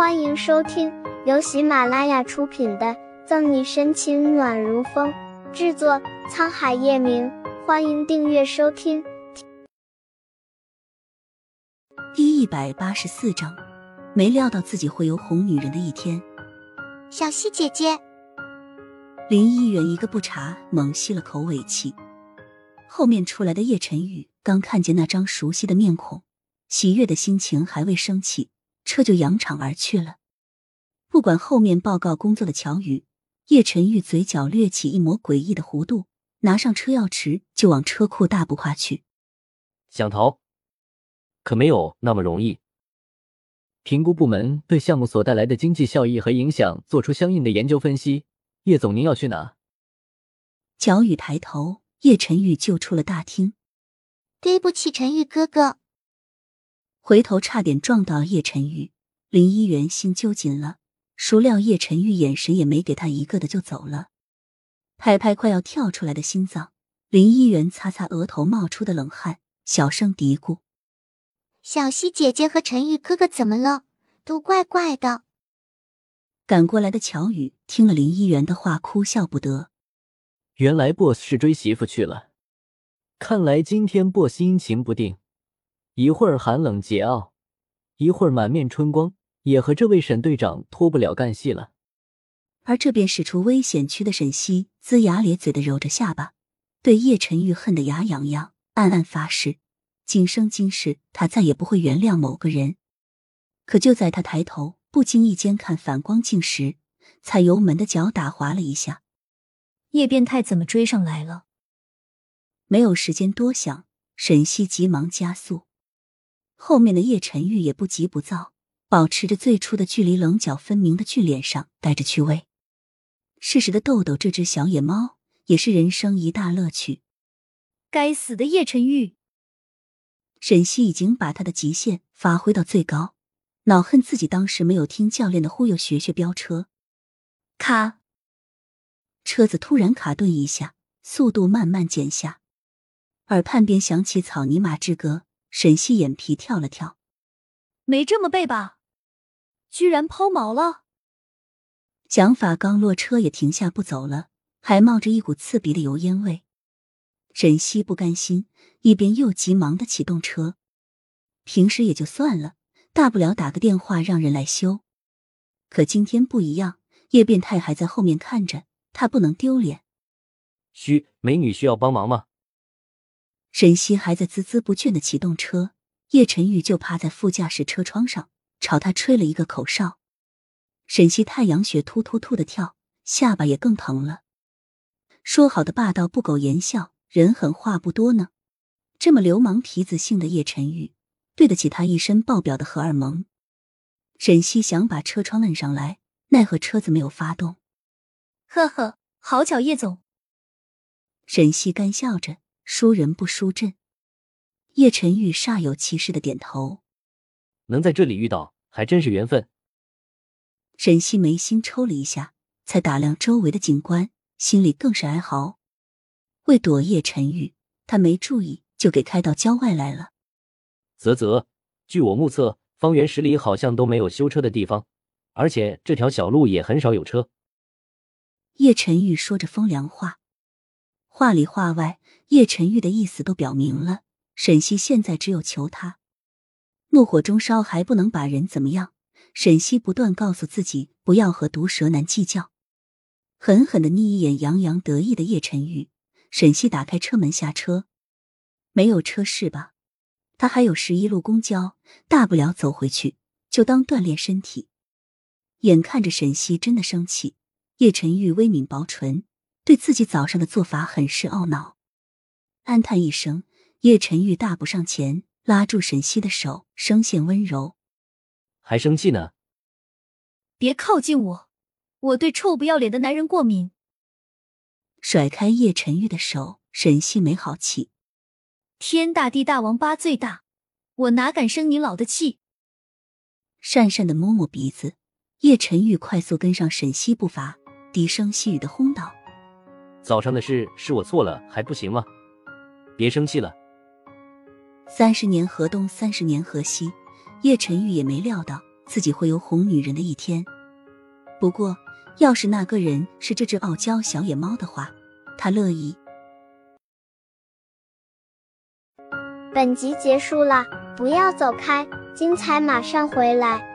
欢迎收听由喜马拉雅出品的《赠你深情暖如风》，制作沧海夜明。欢迎订阅收听。第一百八十四章，没料到自己会有哄女人的一天。小溪姐姐，林一元一个不察，猛吸了口尾气。后面出来的叶晨宇刚看见那张熟悉的面孔，喜悦的心情还未升起。车就扬长而去了。不管后面报告工作的乔宇，叶晨玉嘴角掠起一抹诡异的弧度，拿上车钥匙就往车库大步跨去。想逃，可没有那么容易。评估部门对项目所带来的经济效益和影响做出相应的研究分析。叶总，您要去哪？乔宇抬头，叶晨玉就出了大厅。对不起，陈玉哥哥。回头差点撞到叶晨玉，林一元心揪紧了。孰料叶晨玉眼神也没给他一个的就走了，拍拍快要跳出来的心脏，林一元擦擦额头冒出的冷汗，小声嘀咕：“小溪姐姐和陈玉哥哥怎么了？都怪怪的。”赶过来的乔宇听了林一元的话，哭笑不得。原来 boss 是追媳妇去了，看来今天 boss 阴晴不定。一会儿寒冷桀骜，一会儿满面春光，也和这位沈队长脱不了干系了。而这边驶出危险区的沈西，龇牙咧嘴的揉着下巴，对叶晨玉恨得牙痒痒，暗暗发誓，今生今世他再也不会原谅某个人。可就在他抬头，不经意间看反光镜时，踩油门的脚打滑了一下。叶变态怎么追上来了？没有时间多想，沈西急忙加速。后面的叶晨玉也不急不躁，保持着最初的距离，棱角分明的俊脸上带着趣味，适时的逗逗这只小野猫，也是人生一大乐趣。该死的叶晨玉！沈西已经把他的极限发挥到最高，恼恨自己当时没有听教练的忽悠，学学飙车。卡，车子突然卡顿一下，速度慢慢减下，耳畔边响起草泥马之歌。沈西眼皮跳了跳，没这么背吧？居然抛锚了！蒋法刚落车也停下不走了，还冒着一股刺鼻的油烟味。沈西不甘心，一边又急忙的启动车。平时也就算了，大不了打个电话让人来修。可今天不一样，叶变态还在后面看着，他不能丢脸。嘘美女需要帮忙吗？沈西还在孜孜不倦的启动车，叶晨玉就趴在副驾驶车窗上，朝他吹了一个口哨。沈西太阳穴突突突的跳，下巴也更疼了。说好的霸道不苟言笑，人狠话不多呢？这么流氓痞子性的叶晨玉，对得起他一身爆表的荷尔蒙？沈西想把车窗摁上来，奈何车子没有发动。呵呵，好巧，叶总。沈西干笑着。输人不输阵，叶晨玉煞有其事的点头。能在这里遇到，还真是缘分。沈西眉心抽了一下，才打量周围的景观，心里更是哀嚎。为躲叶晨玉，他没注意，就给开到郊外来了。啧啧，据我目测，方圆十里好像都没有修车的地方，而且这条小路也很少有车。叶晨玉说着风凉话。话里话外，叶晨玉的意思都表明了。沈西现在只有求他，怒火中烧还不能把人怎么样。沈西不断告诉自己不要和毒蛇男计较，狠狠的睨一眼洋洋得意的叶晨玉。沈西打开车门下车，没有车是吧？他还有十一路公交，大不了走回去，就当锻炼身体。眼看着沈西真的生气，叶晨玉微抿薄唇。对自己早上的做法很是懊恼，暗叹一声，叶晨玉大步上前，拉住沈西的手，声线温柔：“还生气呢？别靠近我，我对臭不要脸的男人过敏。”甩开叶晨玉的手，沈西没好气：“天大地大，王八最大，我哪敢生你老的气？”讪讪的摸摸鼻子，叶晨玉快速跟上沈西步伐，低声细语的哄道。早上的事是我错了，还不行吗？别生气了。三十年河东，三十年河西，叶晨玉也没料到自己会有哄女人的一天。不过，要是那个人是这只傲娇小野猫的话，他乐意。本集结束了，不要走开，精彩马上回来。